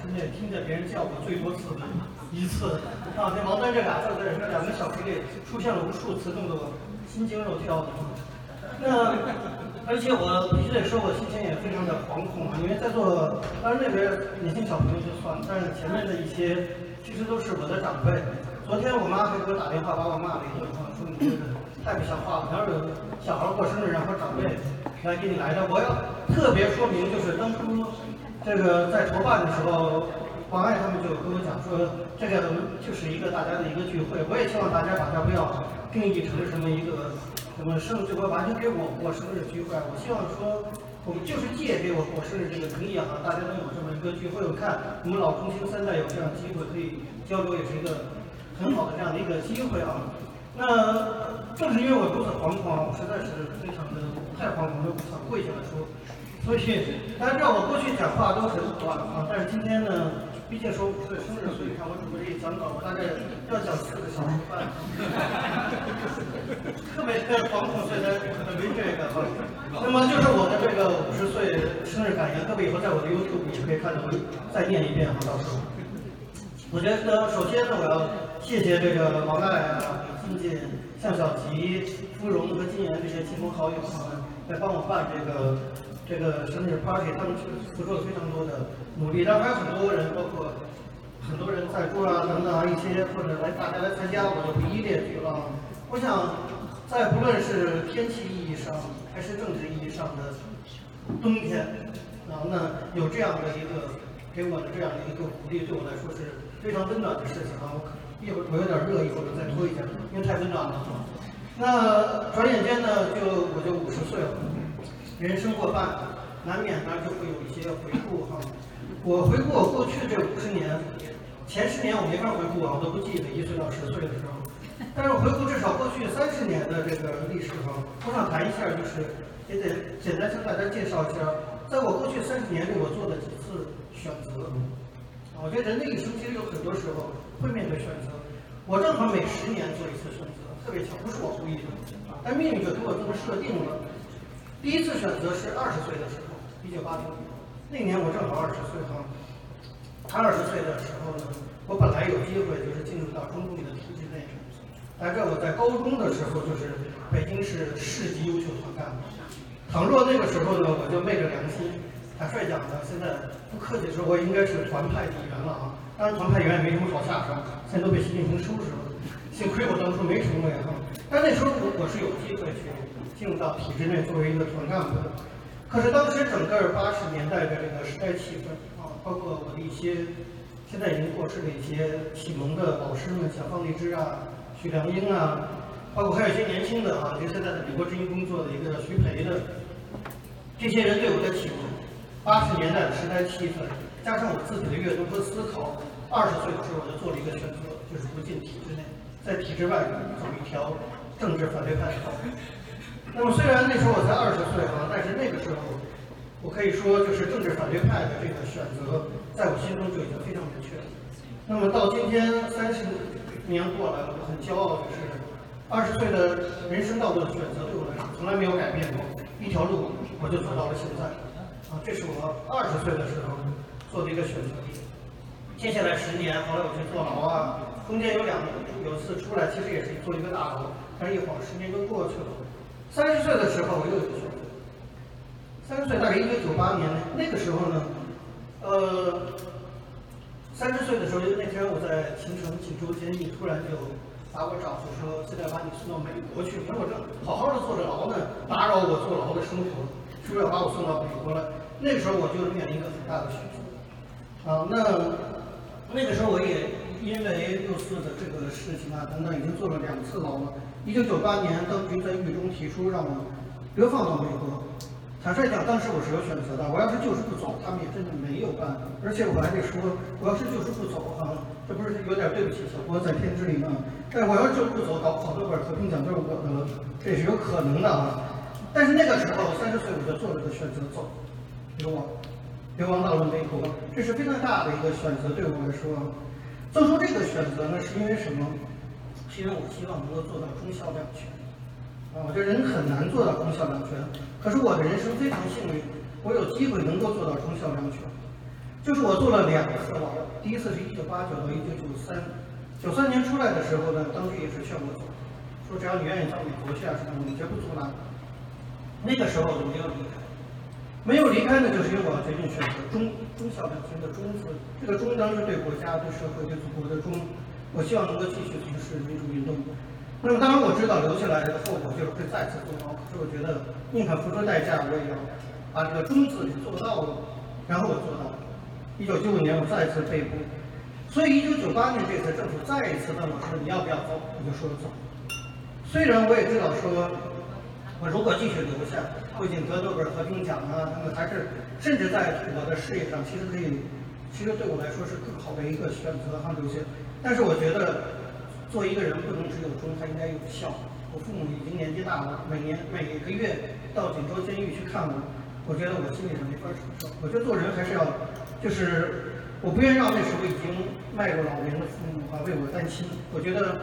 之内听见别人叫我最多次一次。啊，这王丹这俩字在这两个小时里出现了无数次，弄得我心惊肉跳的。那而且我必须得说，我心情也非常的惶恐啊，因为在座当然那边年轻小朋友就算了，但是前面的一些其实都是我的长辈。昨天我妈还给我打电话把我骂了一顿，说你这太不像话了，哪有小孩过生日然后长辈来给你来的？我要特别说明，就是当初这个在筹办的时候，王爱他们就跟我讲说，这个就是一个大家的一个聚会，我也希望大家把它不要定义成什么一个。什么生这个完全给我过生日聚会，我希望说，我们就是借给我过生日这个名义哈，大家能有这么一个聚会。我看我们老中青三代有这样的机会可以交流，也是一个很好的这样的一个机会啊。那正是因为我如此惶恐，我实在是非常的太惶恐，就想跪下来说。所以大家知道我过去讲话都很短啊，但是今天呢。毕竟说五十岁生日，所以看我准备讲稿，我大概要讲四个小时半，特别惶恐，所以才准备这个哈。那么就是我的这个五十岁生日感言，各位以后在我的 YouTube 也可以看到，我再念一遍哈，到时候。我觉得首先呢，我要谢谢这个王爱啊、李金进、向小吉、芙蓉和金岩这些亲朋好友啊，来帮我办这个。这个生日 party，他们付出了非常多的努力，然后还有很多人，包括很多人在座啊等等啊一些，或者来大家来参加，我就不一一列举了。我想，在不论是天气意义上，还是政治意义上的冬天啊，那有这样的一个给我的这样的一个鼓励，对我来说是非常温暖的事情啊。一会儿我有点热，一会儿再脱一下，因为太温暖了。那转眼间呢，就我就五十岁了。人生过半，难免呢就会有一些回顾哈。我回顾我过去这五十年，前十年我没法回顾啊，我都不记得一岁到十岁的时候。但是回顾至少过去三十年的这个历史哈，我想谈一下，就是也得简单向大家介绍一下，在我过去三十年里我做的几次选择。我觉得人的一生其实有很多时候会面对选择。我正好每十年做一次选择，特别巧，不是我故意的啊，但命运就给我这么设定了。第一次选择是二十岁的时候，一九八零年，那年我正好二十岁哈。二十岁的时候呢，我本来有机会就是进入到中共的体制内，大概我在高中的时候就是北京市市级优秀团干部。倘若那个时候呢，我就昧着良心，坦率讲呢，现在不客气说，我应该是团派底员了啊。当然团派员也没什么好下场，现在都被习近平收拾了。幸亏我当初没成为哈，但那时候我我是有机会去。进入到体制内作为一个团干部的，可是当时整个八十年代的这个时代气氛啊，包括我的一些现在已经过世的一些启蒙的老师们，像方励之啊、许良英啊，包括还有一些年轻的啊，就现在的美国之音工作的一个徐培的，这些人对我的启蒙，八十年代的时代气氛，加上我自己的阅读和思考，二十岁的时候我就做了一个选择，就是不进体制内，在体制外走一条政治反对派的道路。那么虽然那时候我才二十岁哈，但是那个时候，我可以说就是政治反对派的这个选择，在我心中就已经非常明确了。那么到今天三十年过来了，我很骄傲的是，二十岁的人生道路的选择对我来说从来没有改变过，一条路我就走到了现在。啊，这是我二十岁的时候做的一个选择。接下来十年，后来我去坐牢啊，中间有两有次出来，其实也是做一个大牢，但是一晃十年就过去了。三十岁的时候，我又有个选择。三十岁大概一九九八年那个时候呢，呃，三十岁的时候，那天我在秦城锦州监狱，突然就把我找去说，现在把你送到美国去。我说我正好好的坐着牢呢，打扰我坐牢的生活，是不是要把我送到美国来？那时候我就面临一个很大的选择。啊，那那个时候我也因为六四的这个事情啊等等，已经坐了两次牢了。一九九八年，当局在狱中提出让我流放到美国。坦率讲，当时我是有选择的。我要是就是不走，他们也真的没有办法。而且我还得说，我要是就是不走哈，这不是有点对不起小郭在天之灵吗？但我要是就是不走，搞好多本和平奖都是我的了，这是有可能的啊。但是那个时候，三十岁我就做了个选择，走，流亡，流亡到了美国。这是非常大的一个选择，对我来说。做出这个选择呢，是因为什么？是因为我希望能够做到忠孝两全，啊，我觉得人很难做到忠孝两全，可是我的人生非常幸运，我有机会能够做到忠孝两全。就是我做了两次吧，第一次是一九八九到一九九三，九三年出来的时候呢，当局也是劝我走，说只要你愿意到美国去啊什么，我们绝不阻拦。那个时候我没有离开，没有离开呢，就是因为我要决定选择忠忠孝两全的忠字，这个忠当是对国家、对社会、对祖国的忠，我希望能够继续从事民主运动。那么当然我知道留下来的后果就是会再次坐牢，可是我觉得宁可付出代价，我也要把这个忠字给做到了。然后我做到了。一九九五年我再次被捕，所以一九九八年这次政府再一次问我说你要不要走，我就说了走。虽然我也知道说，我如果继续留下，不仅得诺贝尔和平奖啊，那么还是甚至在我的事业上其实可以，其实对我来说是更好的一个选择哈留下。但是我觉得。做一个人不能只有忠，他应该有孝。我父母已经年纪大了，每年每个月到锦州监狱去看我，我觉得我心里是没法承受。我觉得做人还是要，就是我不愿意让那时候已经迈入老年的父母啊为我担心。我觉得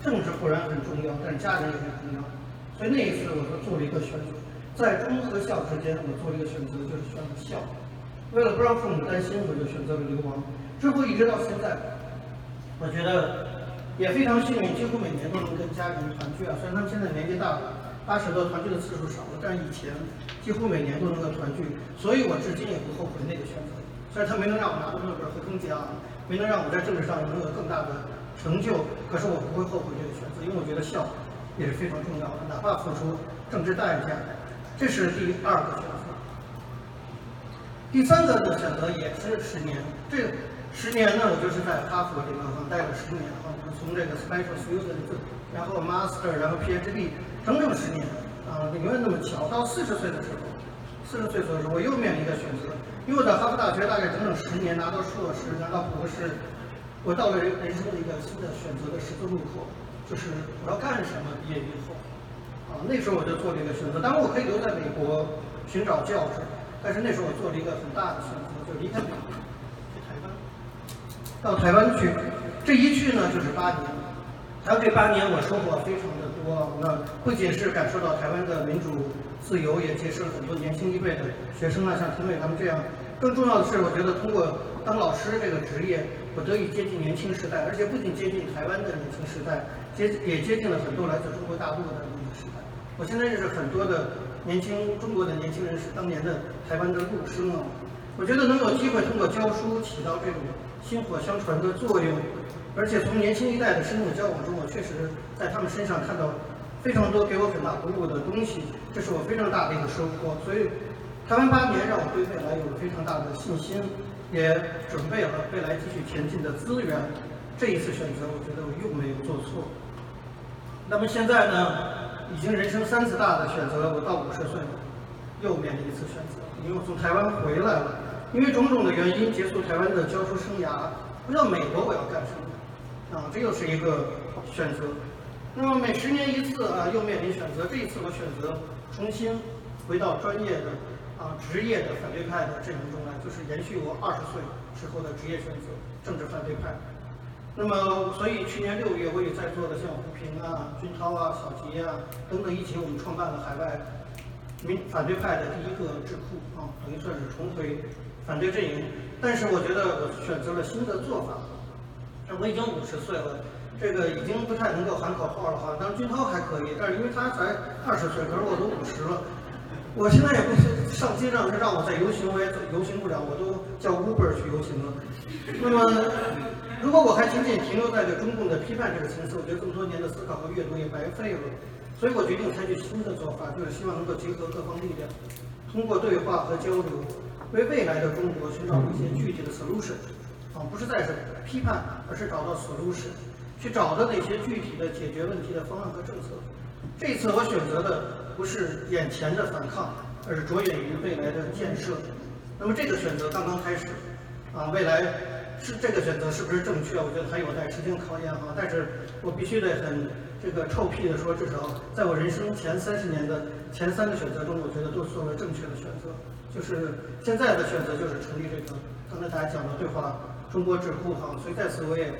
政治固然很重要，但是家人也很重要。所以那一次我就做了一个选择，在忠和孝之间，我做了一个选择，就是选择孝。为了不让父母担心，我就选择了流亡。之后一直到现在，我觉得。也非常幸运，几乎每年都能跟家人团聚啊。虽然他们现在年纪大了，八十多，团聚的次数少了，但是以前几乎每年都能够团聚，所以我至今也不后悔那个选择。虽然他没能让我拿到诺贝尔和平奖，没能让我在政治上能有更大的成就，可是我不会后悔这个选择，因为我觉得孝也是非常重要的，哪怕付出政治代价。这是第二个选择。第三个的选择也是十年，这十年呢，我就是在哈佛这个地方待了十年哈。从这个 special student，然后 master，然后 PhD，整整十年啊！你没有那么巧，到四十岁的时候，四十岁左右时候，我又面临一个选择，因为我在哈佛大学大概整整十年，拿到硕士，拿到博士，我到了人生的一个新的选择的十字路口，就是我要干什么？毕业以后，啊，那时候我就做了一个选择。当然，我可以留在美国寻找教职，但是那时候我做了一个很大的选择，就离开美国，去台湾，到台湾去。这一去呢就是八年，还有这八年我收获非常的多。那不仅是感受到台湾的民主自由，也结识了很多年轻一辈的学生啊，像陈伟他们这样。更重要的是，我觉得通过当老师这个职业，我得以接近年轻时代，而且不仅接近台湾的年轻时代，接也接近了很多来自中国大陆的年轻时代。我现在认识很多的年轻中国的年轻人是当年的台湾的陆生啊。我觉得能有机会通过教书起到这种薪火相传的作用。而且从年轻一代的深入交往中，我确实在他们身上看到非常多给我很大鼓舞的东西，这是我非常大的一个收获。所以，台湾八年让我对未来有了非常大的信心，也准备了未来继续前进的资源。这一次选择，我觉得我又没有做错。那么现在呢，已经人生三次大的选择，我到五十岁又面临一次选择，因为我从台湾回来了，因为种种的原因结束台湾的教书生涯，回到美国我要干什么？啊，这又是一个选择。那么每十年一次啊，又面临选择。这一次我选择重新回到专业的啊职业的反对派的阵营中来，就是延续我二十岁时候的职业选择——政治反对派。那么，所以去年六月，我也在座的像胡平啊、军涛啊、小吉啊等等一起，我们创办了海外民反对派的第一个智库啊，等于算是重回反对阵营。但是我觉得我选择了新的做法。我已经五十岁了，这个已经不太能够喊口号了哈。当然军涛还可以，但是因为他才二十岁，可是我都五十了。我现在也不上街上，让我在游行，我也游行不了，我都叫 Uber 去游行了。那么，如果我还仅仅停留在这中共的批判这个层次，我觉得这么多年的思考和阅读也白费了。所以我决定采取新的做法，就是希望能够结合各方力量，通过对话和交流，为未来的中国寻找一些具体的 solution。啊，不是在是批判，而是找到 solution，去找到那些具体的解决问题的方案和政策。这次我选择的不是眼前的反抗，而是着眼于未来的建设。那么这个选择刚刚开始，啊，未来是这个选择是不是正确？我觉得还有待时间考验哈。但是我必须得很这个臭屁的说，至少在我人生前三十年的前三个选择中，我觉得都做了正确的选择。就是现在的选择就是成立这个刚才大家讲的对话。中国智库哈，所以在此我也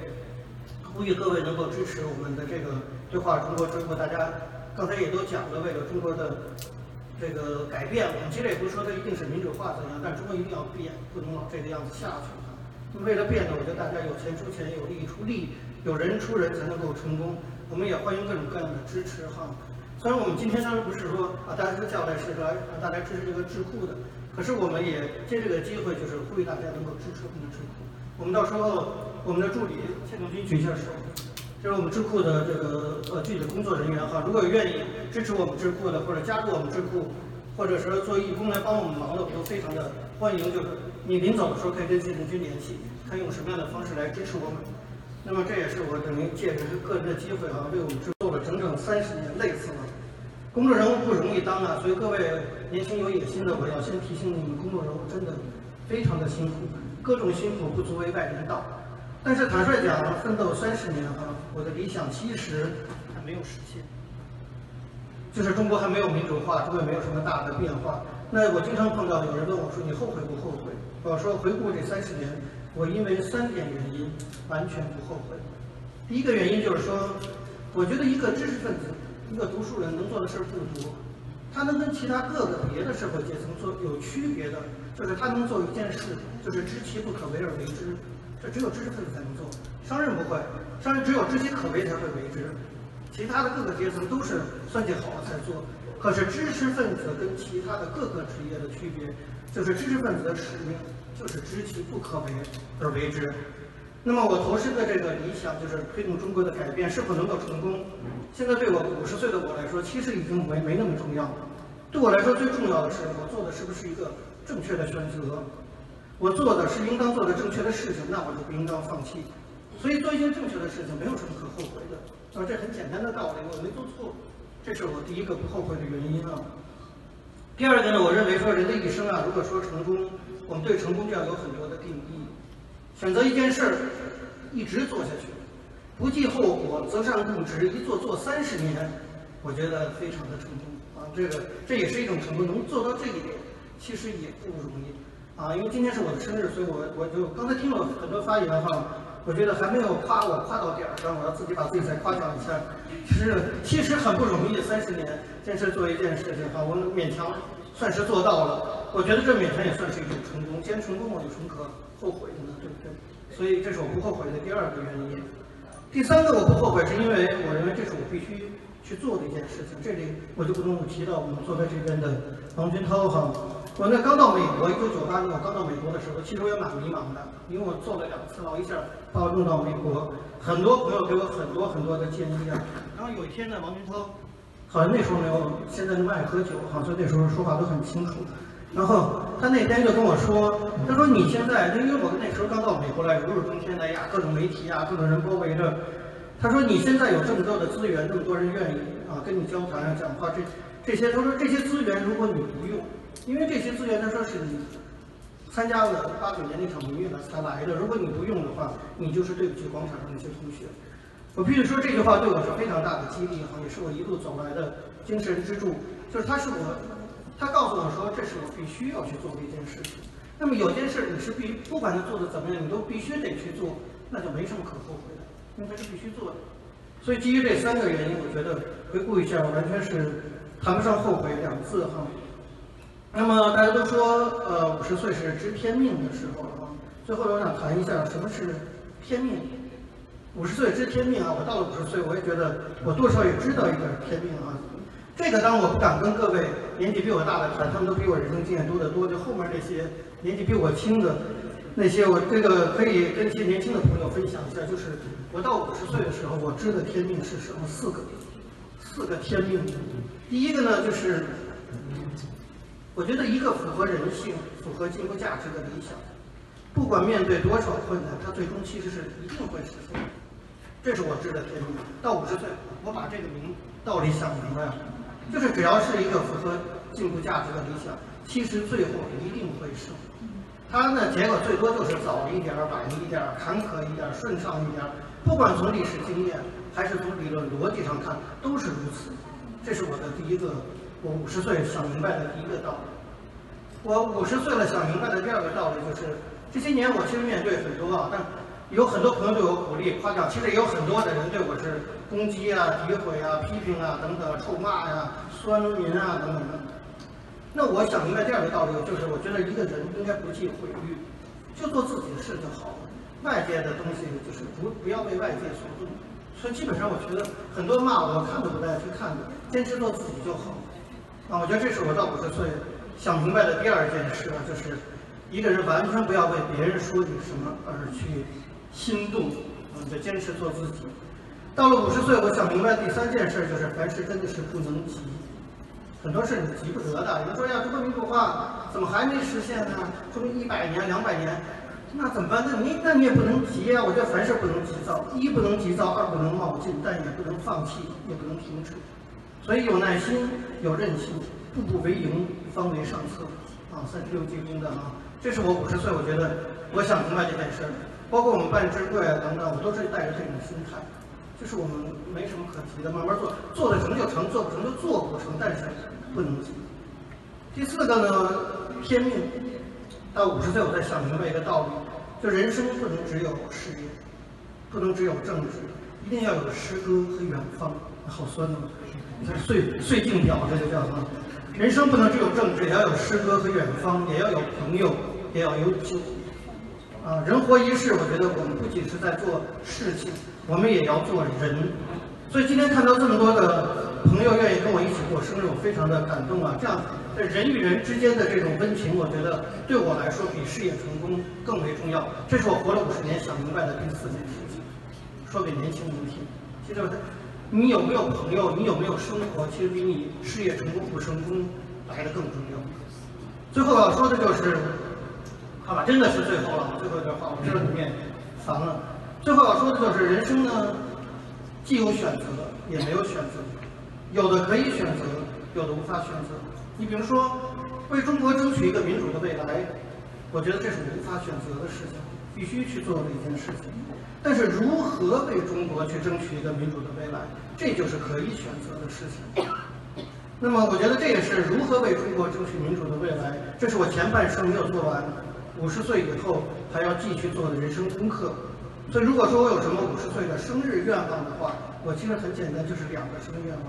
呼吁各位能够支持我们的这个对话中国智库。大家刚才也都讲了，为了中国的这个改变。我们其实也不是说它一定是民主化怎样，但中国一定要变，不能老这个样子下去哈。那为了变呢，我觉得大家有钱出钱，有力出力，有人出人才能够成功。我们也欢迎各种各样的支持哈。虽然我们今天当然不是说啊，大家都叫来是来让大家支持这个智库的，可是我们也借这个机会，就是呼吁大家能够支持我们的智库。我们到时候我们的助理谢总军举一下手。这是我们智库的这个呃具体的工作人员哈，如果有愿意支持我们智库的，或者加入我们智库，或者是做义工来帮我们忙的，我都非常的欢迎。就是你临走的时候可以跟谢总军联系，看用什么样的方式来支持我们。那么这也是我等于借着个人的机会啊，为我们智做了整整三十年，累死了。公众人物不容易当啊，所以各位年轻有野心的，我要先提醒你们，公众人物真的非常的辛苦，各种辛苦不足为外人道。但是坦率讲，奋斗三十年哈，我的理想其实还没有实现。就是中国还没有民主化，中国没有什么大的变化。那我经常碰到有人问我说：“你后悔不后悔？”我说：“回顾这三十年，我因为三点原因完全不后悔。第一个原因就是说，我觉得一个知识分子，一个读书人能做的事儿不多，他能跟其他各个别的社会阶层做有区别的，就是他能做一件事，就是知其不可为而为之。”这只有知识分子才能做，商人不会，商人只有知其可为才会为之，其他的各个阶层都是算计好了才做。可是知识分子跟其他的各个职业的区别，就是知识分子的使命就是知其不可为而为之。那么我投身的这个理想就是推动中国的改变，是否能够成功？现在对我五十岁的我来说，其实已经没没那么重要了。对我来说，最重要的是我做的是不是一个正确的选择。我做的是应当做的正确的事情，那我就不应当放弃。所以做一件正确的事情，没有什么可后悔的。啊，这很简单的道理，我没做错，这是我第一个不后悔的原因啊。第二个呢，我认为说人的一生啊，如果说成功，我们对成功就要有很多的定义。选择一件事儿，一直做下去，不计后果，择善固执，一做做三十年，我觉得非常的成功啊。这个这也是一种成功，能做到这一点，其实也不容易。啊，因为今天是我的生日，所以我我就刚才听了很多发言哈，我觉得还没有夸我夸到点儿上，我要自己把自己再夸奖一下。其实其实很不容易，三十年坚持做一件事情哈，我勉强算是做到了。我觉得这勉强也算是一种成功，既然成功了，有什么可后悔的呢？对不对？所以这是我不后悔的第二个原因。第三个我不后悔，是因为我认为这是我必须去做的一件事情。这里我就不用提到我们坐在这边的王军涛哈。我那刚到美国，一九九八年我刚到美国的时候，其实我也蛮迷茫的，因为我做了两次牢，一下把我弄到美国，很多朋友给我很多很多的建议啊。然后有一天呢，王军涛，好像那时候没有现在那么爱喝酒，好像那时候说话都很清楚。然后他那天就跟我说，他说你现在，因为我那时候刚到美国来，如日中天的呀，各种媒体啊，各种人包围着。他说你现在有这么多的资源，这么多人愿意啊跟你交谈啊讲话，这这些，他说这些资源如果你不用。因为这些资源，他说是你参加了八九年那场民运了才来的。如果你不用的话，你就是对不起广场上那些同学。我必须说这句话对我是非常大的激励哈，也是我一路走来的精神支柱。就是他是我，他告诉我说这是我必须要去做的一件事情。那么有件事你是必不管他做的怎么样，你都必须得去做，那就没什么可后悔的，因为他是必须做的。所以基于这三个原因，我觉得回顾一下，我完全是谈不上后悔两字哈。那么大家都说，呃，五十岁是知天命的时候啊。最后我想谈一下什么是天命。五十岁知天命啊，我到了五十岁，我也觉得我多少也知道一点天命啊。这个当我不敢跟各位年纪比我大的谈，他们都比我人生经验多得多。就后面那些年纪比我轻的那些，我这个可以跟一些年轻的朋友分享一下。就是我到五十岁的时候，我知的天命是什么？四个，四个天命。第一个呢，就是。我觉得一个符合人性、符合进步价值的理想，不管面对多少困难，它最终其实是一定会实现。这是我知的天命。到五十岁，我把这个明道理想明白了，就是只要是一个符合进步价值的理想，其实最后一定会胜。它呢，结果最多就是早一点、晚一点、坎坷一点、顺畅一点。不管从历史经验还是从理论逻辑上看，都是如此。这是我的第一个。我五十岁想明白的第一个道理，我五十岁了想明白的第二个道理就是，这些年我其实面对很多啊，但有很多朋友对我鼓励夸奖，其实也有很多的人对我是攻击啊、诋毁啊、批评啊等等、臭骂呀、酸民啊等等。那我想明白第二个道理，就是我觉得一个人应该不计毁誉，就做自己的事就好了。外界的东西就是不不要被外界所动。所以基本上我觉得很多骂我看都不带去看的，坚持做自己就好。啊，我觉得这是我到五十岁想明白的第二件事啊，就是一个人完全不要为别人说你什么而去心动，啊，就坚持做自己。到了五十岁，我想明白第三件事就是，凡事真的是不能急，很多事你急不得的。有人说呀，中国民主化怎么还没实现呢？说明一百年、两百年。那怎么办？那你那你也不能急啊！我觉得凡事不能急躁，一不能急躁，二不能冒进，但也不能放弃，也不能停止。所以有耐心，有韧性，步步为营，方为上策。啊，三十六计中的啊，这是我五十岁，我觉得我想明白这件事儿。包括我们办智慧啊等等，我都是带着这种心态，就是我们没什么可急的，慢慢做，做得成就成，做不成就做不成，但是不能急。第四个呢，天命。到五十岁，我才想明白一个道理，就人生不能只有事业，不能只有政治，一定要有诗歌和远方。好酸呐！这岁岁镜表，这就叫什么？人生不能只有政治，也要有诗歌和远方，也要有朋友，也要有酒。啊，人活一世，我觉得我们不仅是在做事情，我们也要做人。所以今天看到这么多的朋友愿意跟我一起过生日，我非常的感动啊！这样。人与人之间的这种温情，我觉得对我来说比事业成功更为重要。这是我活了五十年想明白的第四件事情。说给年轻人听，其实你有没有朋友，你有没有生活，其实比你事业成功不成功来的更重要。最后要说的就是，好吧，真的是最后了，最后一段话，我知道你们也烦了。最后要说的就是人生呢，既有选择，也没有选择，有的可以选择，有的无法选择。你比如说，为中国争取一个民主的未来，我觉得这是无法选择的事情，必须去做的一件事情。但是如何为中国去争取一个民主的未来，这就是可以选择的事情。那么，我觉得这也是如何为中国争取民主的未来，这是我前半生没有做完，五十岁以后还要继续做的人生功课。所以，如果说我有什么五十岁的生日愿望的话，我其实很简单，就是两个生日愿望。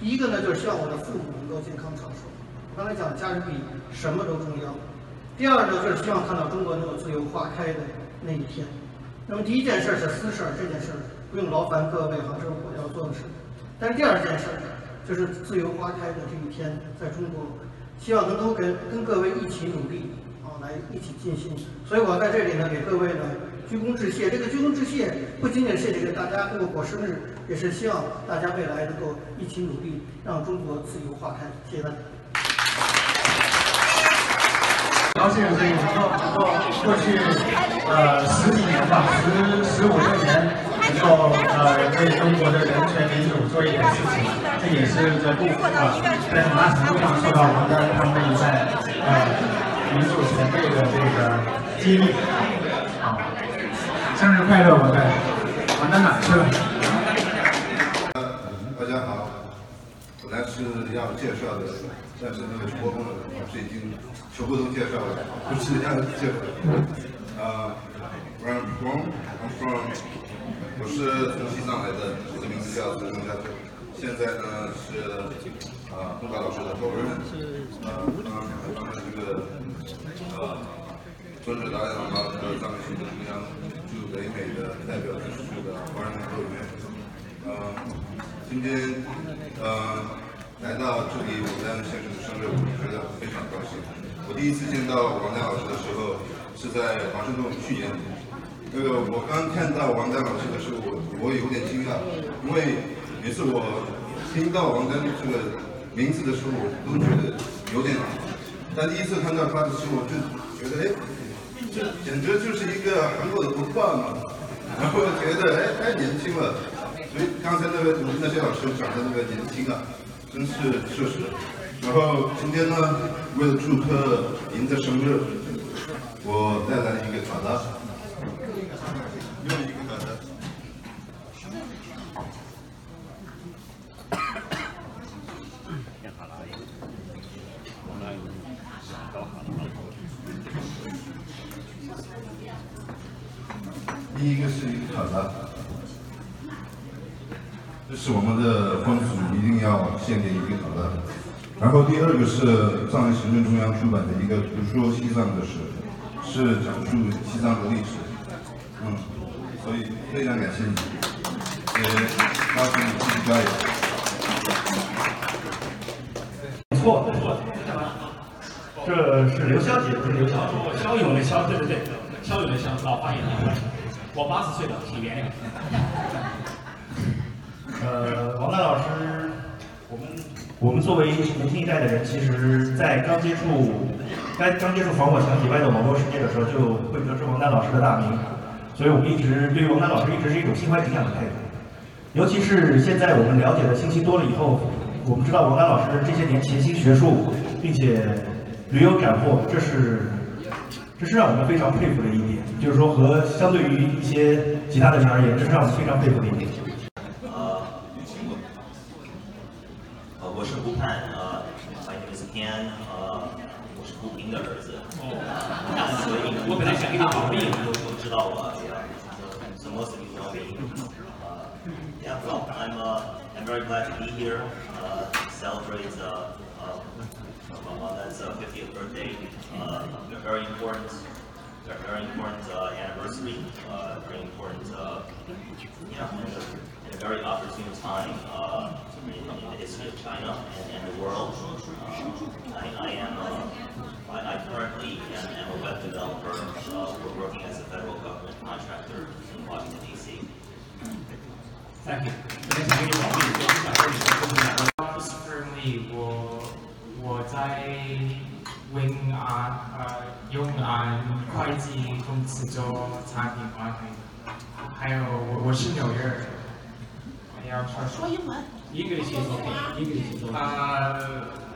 第一个呢，就是希望我的父母能够健康长寿。刚才讲家人比什么都重要。第二呢，就是希望看到中国能有自由花开的那一天。那么第一件事是私事儿，这件事儿不用劳烦各位，哈，这是我要做的事。但是第二件事就是自由花开的这一天，在中国，希望能够跟跟各位一起努力啊，来一起尽心。所以我在这里呢，给各位呢鞠躬致谢。这个鞠躬致谢不仅仅是给大家过过生日，也是希望大家未来能够一起努力，让中国自由花开。谢谢大家。高兴，可以过过过去呃十几年吧，十十五六年，能够呃为中国的人权民主做一点事情，这也是在部分啊，在很大程度上受到王丹他们一代呃民主前辈的这个激励。好，生日快乐，王丹！王丹哪去了？大家好，本来是要介绍的，但是那个主播老师已经。全部都介绍了，不是要介绍。呃，Where I'm from，I'm from，我是从西藏来的，我的名字叫陈忠家俊，现在呢是呃东达老师的合伙人，呃，刚刚刚才这个呃尊者达赖喇嘛和藏区中央驻北美的代表指出的华人合伙人，呃，今天呃到这里，我们先生的生日，我觉得非常高兴。我第一次见到王丹老师的时候是在华盛顿，去年。那个我刚看到王丹老师的时候，我我有点惊讶，因为每次我听到王丹这个名字的时候，我都觉得有点。但第一次看到他的时候，我就觉得，哎，这简直就是一个韩国的文化嘛。然后觉得，哎，太年轻了。所以刚才那个那些老师讲的那个年轻啊，真是确实。然后今天呢，为了祝贺您的生日，我带来一个卡达，然后第二个是上海行政中央出版的一个《读说西藏的史》，是讲述西藏的历史。嗯，所以非常感谢你，也邀请你继续加油。错错，这是刘小姐，不是刘小姐。肖勇的肖，对对对，肖勇的肖，老花眼了。我八十岁了，请原谅。呃，王丹老师，我们我们作为年轻一代的人，其实，在刚接触刚刚接触防火墙以外的网络世界的时候，就会得知王丹老师的大名，所以我们一直对于王丹老师一直是一种心怀敬仰的态度。尤其是现在我们了解的信息多了以后，我们知道王丹老师这些年潜心学术，并且屡有斩获，这是这是让我们非常佩服的一点。就是说，和相对于一些其他的人而言，这是让我们非常佩服的一点。So most of you know me. Uh, yeah, well, I'm uh, I'm very glad to be here. Uh, to celebrate uh, uh, Mama's uh, 50th birthday. Uh, a very important, very important uh, anniversary. Uh, very important, uh, yeah, and a, and a very opportune time uh, in, in the history of China and, and the world. Uh, I, I am, uh, I, I currently am, am a web developer. Uh, we're working as contractor in Washington D.C. Thank you。本来想给你保密，我不想跟你说分享。Currently，我我在永安呃永安会计公司做产品管理，还有我我是纽约人，我要说说英文。English is okay. English is okay. 呃，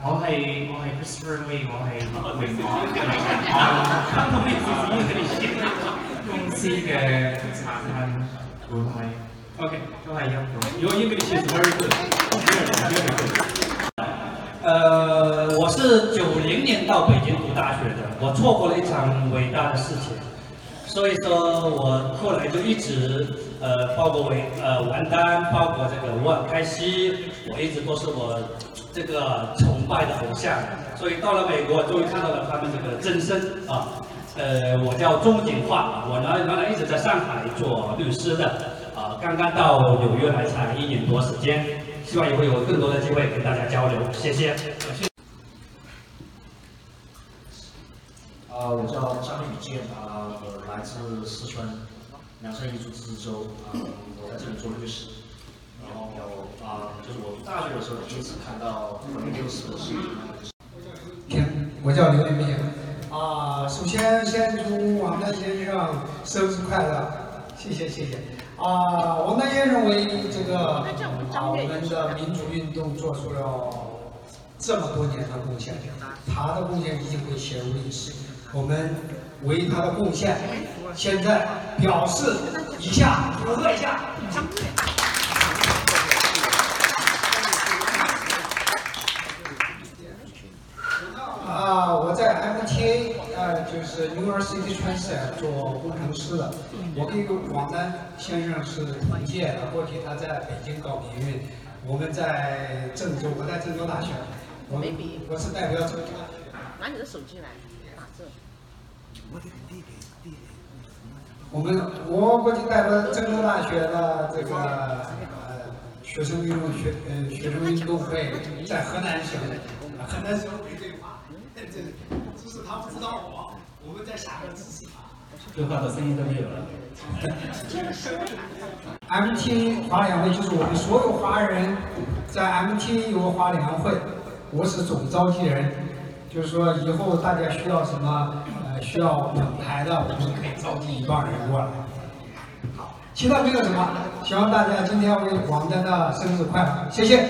我係我係 Christopher Lee，我係。公司嘅產品管理 OK，都係英文。your English is very good. Very very good. 呃，我是九零年到北京读大学的，我错过了一场伟大的事情，所以说我后来就一直呃，包括伟呃王丹，包括这个吴尔开西，我一直都是我这个崇拜的偶像，所以到了美国，终于看到了他们这个真身啊。呃，我叫钟景化，我呢原来一直在上海做律师的，啊，刚刚到纽约来才一年多时间，希望以后有更多的机会跟大家交流，谢谢。啊，我叫张宇健，啊，我来自四川凉山彝族自治州，啊，我在这里做律师。然后啊，就是我读大学的时候，第一次看到六四的视频。我叫刘连斌。啊，首先先祝王丹先生生日快乐，谢谢谢谢。啊，王丹先生为这个啊我们的民主运动做出了这么多年的贡献，他的贡献一定会写入历史。我们为他的贡献，现在表示一下，祝贺一下。啊，我在 MTA，呃，就是 University Transit 做工程师的。我跟一个王丹先生是同届的，过去他在北京搞民运，我们在郑州，我在郑州大学，我没比我是代表郑州大学。拿你的手机来打字。我们我过去代表郑州大学的这个呃学生运动学呃学生运动会在河南省，河南省委对话，这只是他不知道我，我们在下面支持他。对话的声音都没有了。MT 华联会就是我们所有华人在 MT 有个华联会，我是总召集人，就是说以后大家需要什么呃需要捧台的，我们可以召集一帮人过来。好，其他没有什么，希望大家今天为王丹的生日快乐，谢谢。